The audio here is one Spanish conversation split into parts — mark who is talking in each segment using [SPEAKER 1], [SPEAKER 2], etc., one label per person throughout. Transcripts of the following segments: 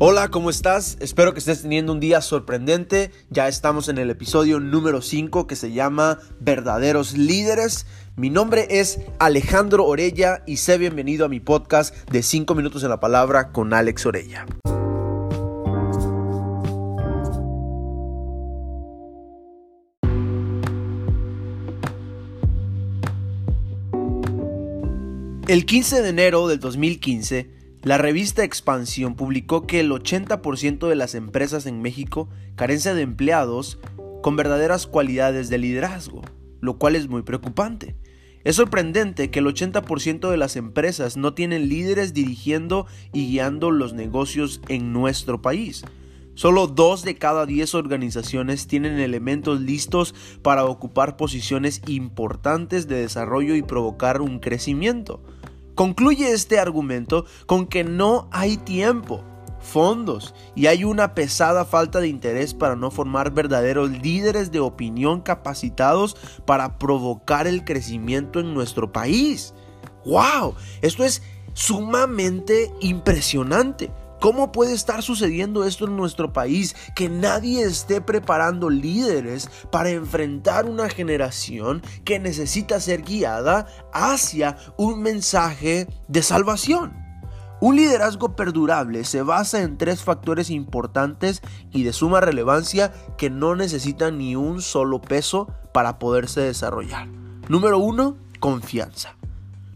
[SPEAKER 1] Hola, ¿cómo estás? Espero que estés teniendo un día sorprendente. Ya estamos en el episodio número 5 que se llama Verdaderos Líderes. Mi nombre es Alejandro Orella y sé bienvenido a mi podcast de 5 minutos en la palabra con Alex Orella. El 15 de enero del 2015, la revista Expansión publicó que el 80% de las empresas en México carecen de empleados con verdaderas cualidades de liderazgo, lo cual es muy preocupante. Es sorprendente que el 80% de las empresas no tienen líderes dirigiendo y guiando los negocios en nuestro país. Solo dos de cada 10 organizaciones tienen elementos listos para ocupar posiciones importantes de desarrollo y provocar un crecimiento. Concluye este argumento con que no hay tiempo, fondos y hay una pesada falta de interés para no formar verdaderos líderes de opinión capacitados para provocar el crecimiento en nuestro país. ¡Wow! Esto es sumamente impresionante. ¿Cómo puede estar sucediendo esto en nuestro país? Que nadie esté preparando líderes para enfrentar una generación que necesita ser guiada hacia un mensaje de salvación. Un liderazgo perdurable se basa en tres factores importantes y de suma relevancia que no necesitan ni un solo peso para poderse desarrollar. Número uno, confianza.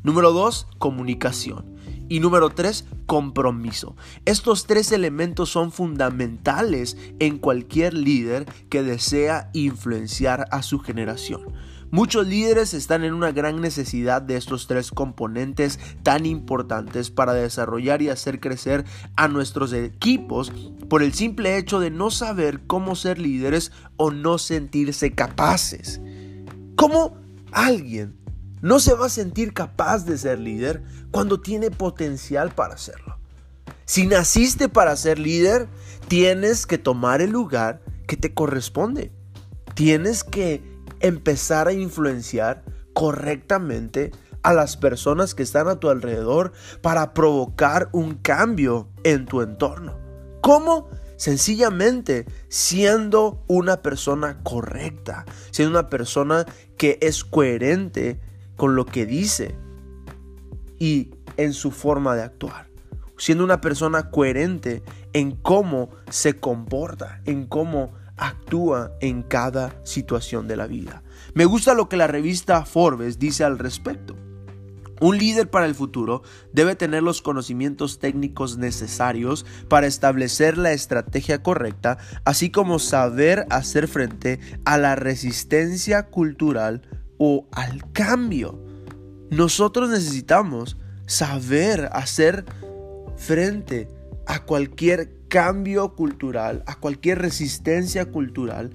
[SPEAKER 1] Número dos, comunicación. Y número tres, compromiso. Estos tres elementos son fundamentales en cualquier líder que desea influenciar a su generación. Muchos líderes están en una gran necesidad de estos tres componentes tan importantes para desarrollar y hacer crecer a nuestros equipos por el simple hecho de no saber cómo ser líderes o no sentirse capaces. ¿Cómo alguien no se va a sentir capaz de ser líder cuando tiene potencial para hacerlo. Si naciste para ser líder, tienes que tomar el lugar que te corresponde. Tienes que empezar a influenciar correctamente a las personas que están a tu alrededor para provocar un cambio en tu entorno. ¿Cómo? Sencillamente siendo una persona correcta, siendo una persona que es coherente con lo que dice y en su forma de actuar. Siendo una persona coherente en cómo se comporta, en cómo actúa en cada situación de la vida. Me gusta lo que la revista Forbes dice al respecto. Un líder para el futuro debe tener los conocimientos técnicos necesarios para establecer la estrategia correcta, así como saber hacer frente a la resistencia cultural o al cambio. Nosotros necesitamos saber hacer frente a cualquier cambio cultural, a cualquier resistencia cultural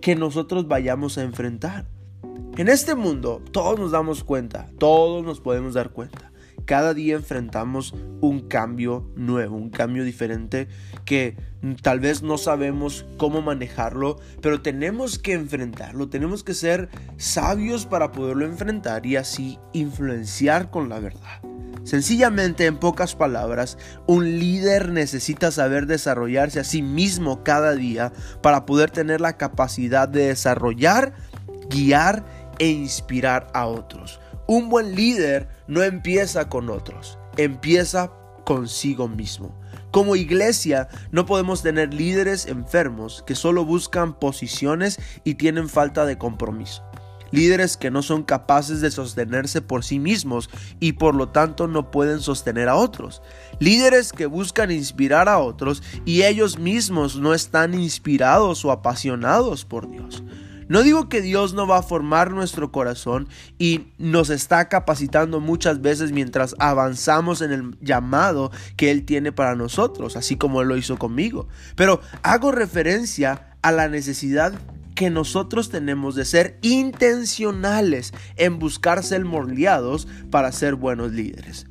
[SPEAKER 1] que nosotros vayamos a enfrentar. En este mundo todos nos damos cuenta, todos nos podemos dar cuenta cada día enfrentamos un cambio nuevo, un cambio diferente que tal vez no sabemos cómo manejarlo, pero tenemos que enfrentarlo, tenemos que ser sabios para poderlo enfrentar y así influenciar con la verdad. Sencillamente, en pocas palabras, un líder necesita saber desarrollarse a sí mismo cada día para poder tener la capacidad de desarrollar, guiar e inspirar a otros. Un buen líder no empieza con otros, empieza consigo mismo. Como iglesia no podemos tener líderes enfermos que solo buscan posiciones y tienen falta de compromiso. Líderes que no son capaces de sostenerse por sí mismos y por lo tanto no pueden sostener a otros. Líderes que buscan inspirar a otros y ellos mismos no están inspirados o apasionados por Dios. No digo que Dios no va a formar nuestro corazón y nos está capacitando muchas veces mientras avanzamos en el llamado que Él tiene para nosotros, así como Él lo hizo conmigo. Pero hago referencia a la necesidad que nosotros tenemos de ser intencionales en buscar ser moldeados para ser buenos líderes.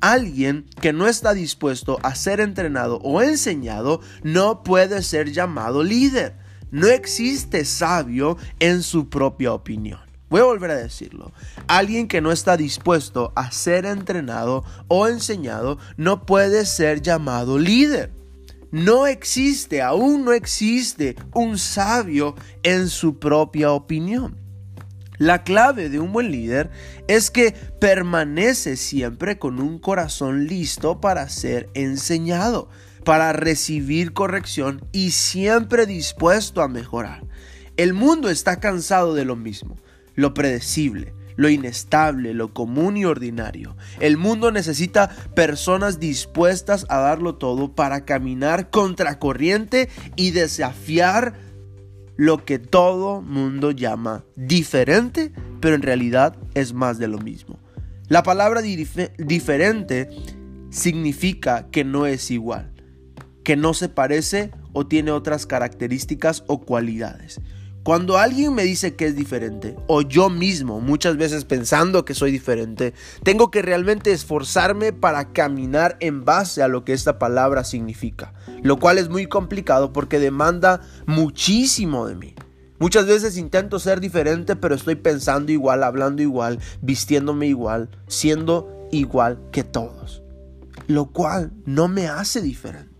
[SPEAKER 1] Alguien que no está dispuesto a ser entrenado o enseñado no puede ser llamado líder. No existe sabio en su propia opinión. Voy a volver a decirlo. Alguien que no está dispuesto a ser entrenado o enseñado no puede ser llamado líder. no existe, aún no existe un sabio en su propia opinión. La clave de un buen líder es que permanece siempre con un corazón listo para ser enseñado, para recibir corrección y siempre dispuesto a mejorar. El mundo está cansado de lo mismo, lo predecible, lo inestable, lo común y ordinario. El mundo necesita personas dispuestas a darlo todo para caminar contracorriente y desafiar lo que todo mundo llama diferente, pero en realidad es más de lo mismo. La palabra diferente significa que no es igual, que no se parece o tiene otras características o cualidades. Cuando alguien me dice que es diferente, o yo mismo muchas veces pensando que soy diferente, tengo que realmente esforzarme para caminar en base a lo que esta palabra significa, lo cual es muy complicado porque demanda muchísimo de mí. Muchas veces intento ser diferente, pero estoy pensando igual, hablando igual, vistiéndome igual, siendo igual que todos, lo cual no me hace diferente.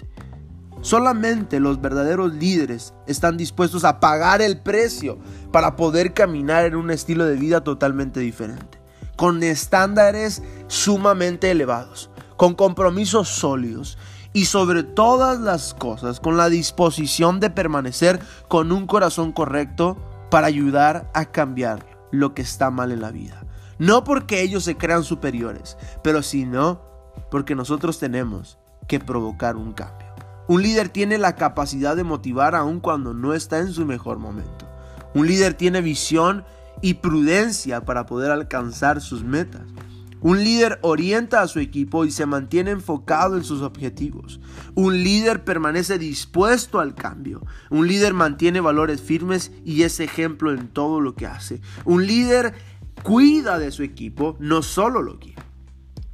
[SPEAKER 1] Solamente los verdaderos líderes están dispuestos a pagar el precio para poder caminar en un estilo de vida totalmente diferente, con estándares sumamente elevados, con compromisos sólidos y sobre todas las cosas con la disposición de permanecer con un corazón correcto para ayudar a cambiar lo que está mal en la vida. No porque ellos se crean superiores, pero sino porque nosotros tenemos que provocar un cambio. Un líder tiene la capacidad de motivar aun cuando no está en su mejor momento. Un líder tiene visión y prudencia para poder alcanzar sus metas. Un líder orienta a su equipo y se mantiene enfocado en sus objetivos. Un líder permanece dispuesto al cambio. Un líder mantiene valores firmes y es ejemplo en todo lo que hace. Un líder cuida de su equipo, no solo lo quiere.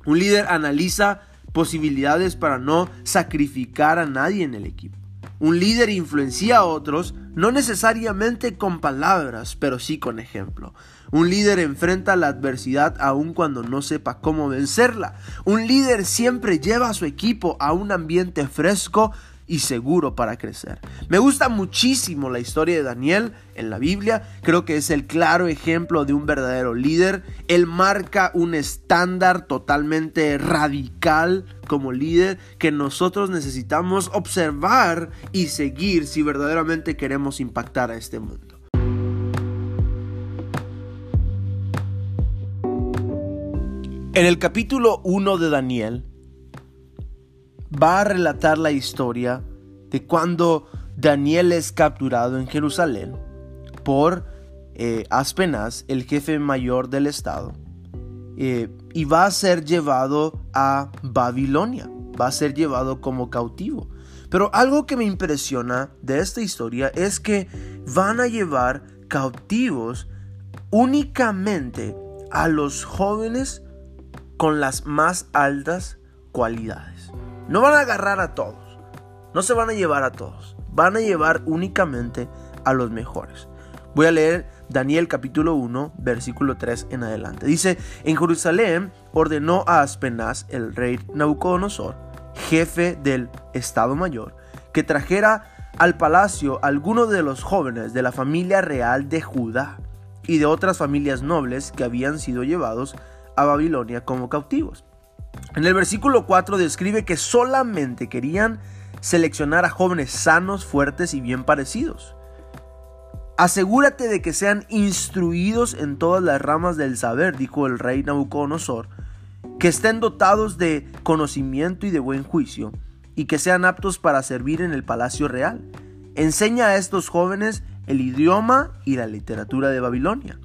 [SPEAKER 1] Un líder analiza posibilidades para no sacrificar a nadie en el equipo. Un líder influencia a otros, no necesariamente con palabras, pero sí con ejemplo. Un líder enfrenta la adversidad aun cuando no sepa cómo vencerla. Un líder siempre lleva a su equipo a un ambiente fresco y seguro para crecer. Me gusta muchísimo la historia de Daniel en la Biblia, creo que es el claro ejemplo de un verdadero líder. Él marca un estándar totalmente radical como líder que nosotros necesitamos observar y seguir si verdaderamente queremos impactar a este mundo. En el capítulo 1 de Daniel, va a relatar la historia de cuando Daniel es capturado en Jerusalén por eh, Aspenaz, el jefe mayor del estado, eh, y va a ser llevado a Babilonia, va a ser llevado como cautivo. Pero algo que me impresiona de esta historia es que van a llevar cautivos únicamente a los jóvenes con las más altas cualidades. No van a agarrar a todos. No se van a llevar a todos. Van a llevar únicamente a los mejores. Voy a leer Daniel capítulo 1, versículo 3 en adelante. Dice, en Jerusalén ordenó a Aspenaz, el rey Nabucodonosor, jefe del Estado Mayor, que trajera al palacio algunos de los jóvenes de la familia real de Judá y de otras familias nobles que habían sido llevados a Babilonia como cautivos en el versículo 4 describe que solamente querían seleccionar a jóvenes sanos, fuertes y bien parecidos. Asegúrate de que sean instruidos en todas las ramas del saber, dijo el rey Nabucodonosor, que estén dotados de conocimiento y de buen juicio, y que sean aptos para servir en el palacio real. Enseña a estos jóvenes el idioma y la literatura de Babilonia.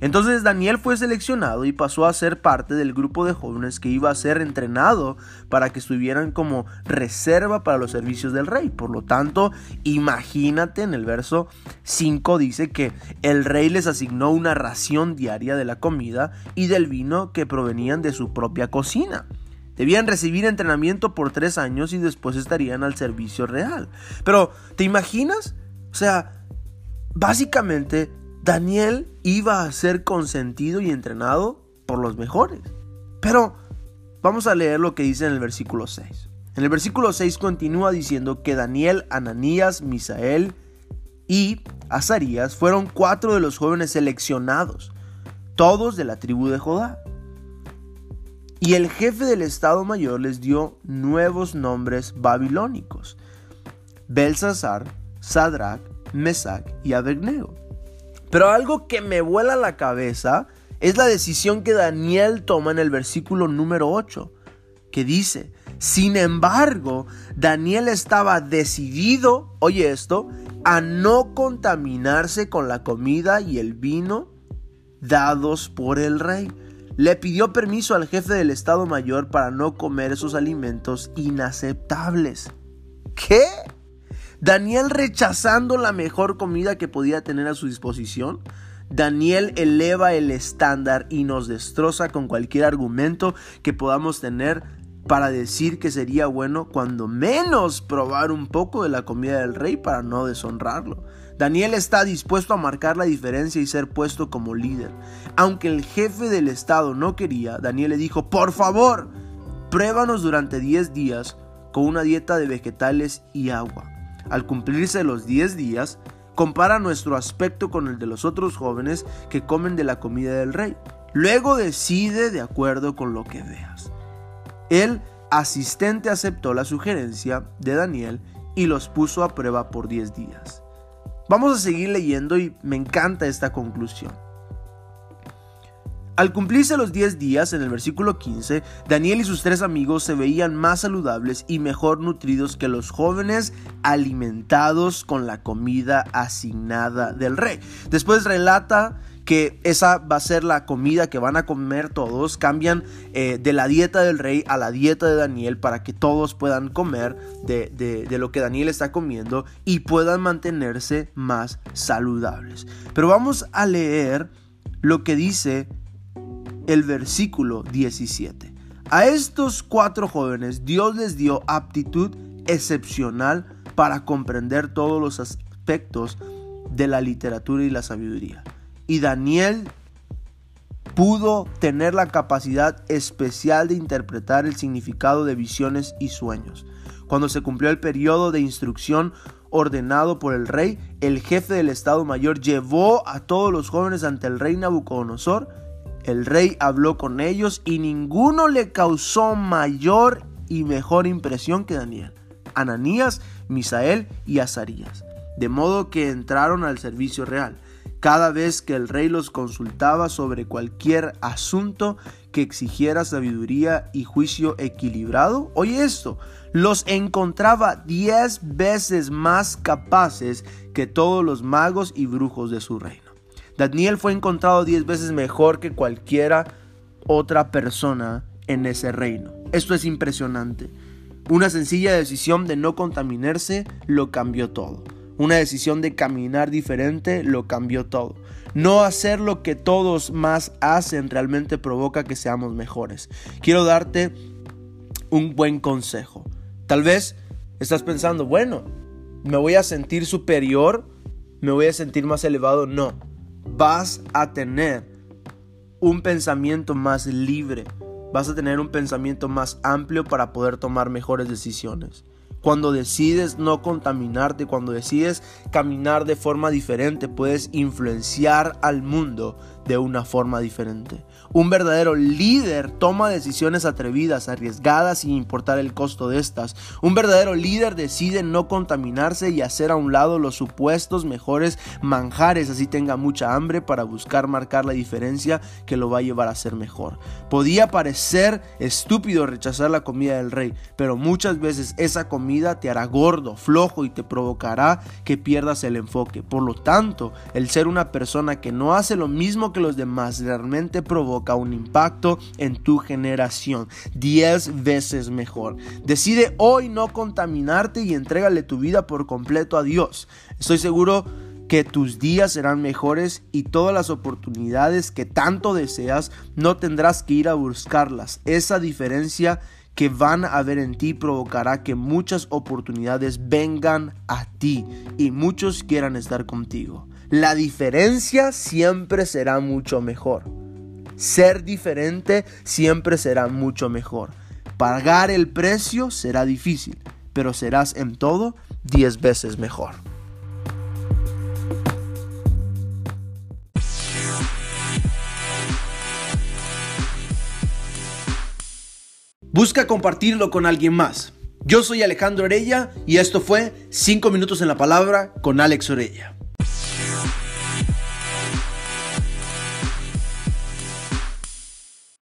[SPEAKER 1] Entonces Daniel fue seleccionado y pasó a ser parte del grupo de jóvenes que iba a ser entrenado para que estuvieran como reserva para los servicios del rey. Por lo tanto, imagínate en el verso 5 dice que el rey les asignó una ración diaria de la comida y del vino que provenían de su propia cocina. Debían recibir entrenamiento por tres años y después estarían al servicio real. Pero, ¿te imaginas? O sea, básicamente Daniel iba a ser consentido y entrenado por los mejores. Pero vamos a leer lo que dice en el versículo 6. En el versículo 6 continúa diciendo que Daniel, Ananías, Misael y Azarías fueron cuatro de los jóvenes seleccionados, todos de la tribu de Judá. Y el jefe del Estado Mayor les dio nuevos nombres babilónicos. Belsasar, Sadrach, Mesac y Abednego. Pero algo que me vuela la cabeza es la decisión que Daniel toma en el versículo número 8, que dice, sin embargo, Daniel estaba decidido, oye esto, a no contaminarse con la comida y el vino dados por el rey. Le pidió permiso al jefe del Estado Mayor para no comer esos alimentos inaceptables. ¿Qué? Daniel rechazando la mejor comida que podía tener a su disposición. Daniel eleva el estándar y nos destroza con cualquier argumento que podamos tener para decir que sería bueno cuando menos probar un poco de la comida del rey para no deshonrarlo. Daniel está dispuesto a marcar la diferencia y ser puesto como líder. Aunque el jefe del estado no quería, Daniel le dijo, por favor, pruébanos durante 10 días con una dieta de vegetales y agua. Al cumplirse los 10 días, compara nuestro aspecto con el de los otros jóvenes que comen de la comida del rey. Luego decide de acuerdo con lo que veas. El asistente aceptó la sugerencia de Daniel y los puso a prueba por 10 días. Vamos a seguir leyendo y me encanta esta conclusión. Al cumplirse los 10 días, en el versículo 15, Daniel y sus tres amigos se veían más saludables y mejor nutridos que los jóvenes alimentados con la comida asignada del rey. Después relata que esa va a ser la comida que van a comer todos. Cambian eh, de la dieta del rey a la dieta de Daniel para que todos puedan comer de, de lo que Daniel está comiendo y puedan mantenerse más saludables. Pero vamos a leer lo que dice el versículo 17. A estos cuatro jóvenes Dios les dio aptitud excepcional para comprender todos los aspectos de la literatura y la sabiduría. Y Daniel pudo tener la capacidad especial de interpretar el significado de visiones y sueños. Cuando se cumplió el periodo de instrucción ordenado por el rey, el jefe del Estado Mayor llevó a todos los jóvenes ante el rey Nabucodonosor. El rey habló con ellos y ninguno le causó mayor y mejor impresión que Daniel, Ananías, Misael y Azarías, de modo que entraron al servicio real. Cada vez que el rey los consultaba sobre cualquier asunto que exigiera sabiduría y juicio equilibrado, oye esto, los encontraba diez veces más capaces que todos los magos y brujos de su reino. Daniel fue encontrado diez veces mejor que cualquiera otra persona en ese reino. Esto es impresionante. Una sencilla decisión de no contaminarse lo cambió todo. Una decisión de caminar diferente lo cambió todo. No hacer lo que todos más hacen realmente provoca que seamos mejores. Quiero darte un buen consejo. Tal vez estás pensando, bueno, me voy a sentir superior, me voy a sentir más elevado. No, vas a tener un pensamiento más libre, vas a tener un pensamiento más amplio para poder tomar mejores decisiones. Cuando decides no contaminarte, cuando decides caminar de forma diferente, puedes influenciar al mundo de una forma diferente. Un verdadero líder toma decisiones atrevidas, arriesgadas sin importar el costo de estas. Un verdadero líder decide no contaminarse y hacer a un lado los supuestos mejores manjares, así tenga mucha hambre para buscar marcar la diferencia que lo va a llevar a ser mejor. Podía parecer estúpido rechazar la comida del rey, pero muchas veces esa comida te hará gordo, flojo y te provocará que pierdas el enfoque. Por lo tanto, el ser una persona que no hace lo mismo los demás realmente provoca un impacto en tu generación 10 veces mejor. Decide hoy no contaminarte y entrégale tu vida por completo a Dios. Estoy seguro que tus días serán mejores y todas las oportunidades que tanto deseas no tendrás que ir a buscarlas. Esa diferencia que van a ver en ti provocará que muchas oportunidades vengan a ti y muchos quieran estar contigo. La diferencia siempre será mucho mejor. Ser diferente siempre será mucho mejor. Pagar el precio será difícil, pero serás en todo 10 veces mejor. Busca compartirlo con alguien más. Yo soy Alejandro Orella y esto fue 5 minutos en la palabra con Alex Orella.